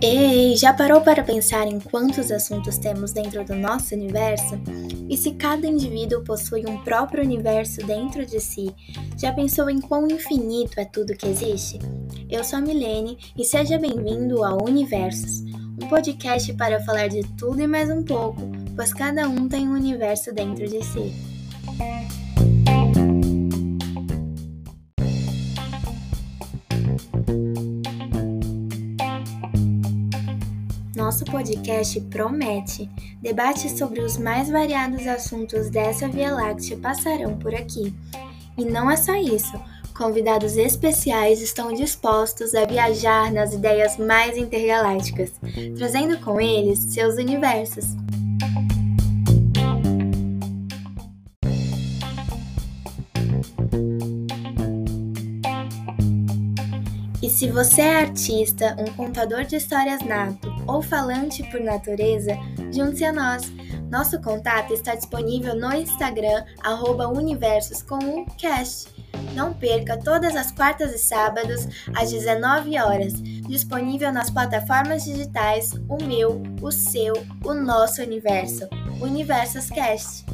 Ei, já parou para pensar em quantos assuntos temos dentro do nosso universo? E se cada indivíduo possui um próprio universo dentro de si, já pensou em quão infinito é tudo que existe? Eu sou a Milene e seja bem-vindo ao Universos, um podcast para falar de tudo e mais um pouco, pois cada um tem um universo dentro de si. Nosso podcast promete. Debates sobre os mais variados assuntos dessa Via Láctea passarão por aqui. E não é só isso. Convidados especiais estão dispostos a viajar nas ideias mais intergalácticas, trazendo com eles seus universos. E se você é artista, um contador de histórias nato ou falante por natureza, junte-se a nós. Nosso contato está disponível no Instagram, universos com um cast. Não perca todas as quartas e sábados, às 19 horas, disponível nas plataformas digitais O Meu, O Seu, O Nosso Universo, Universos Cast.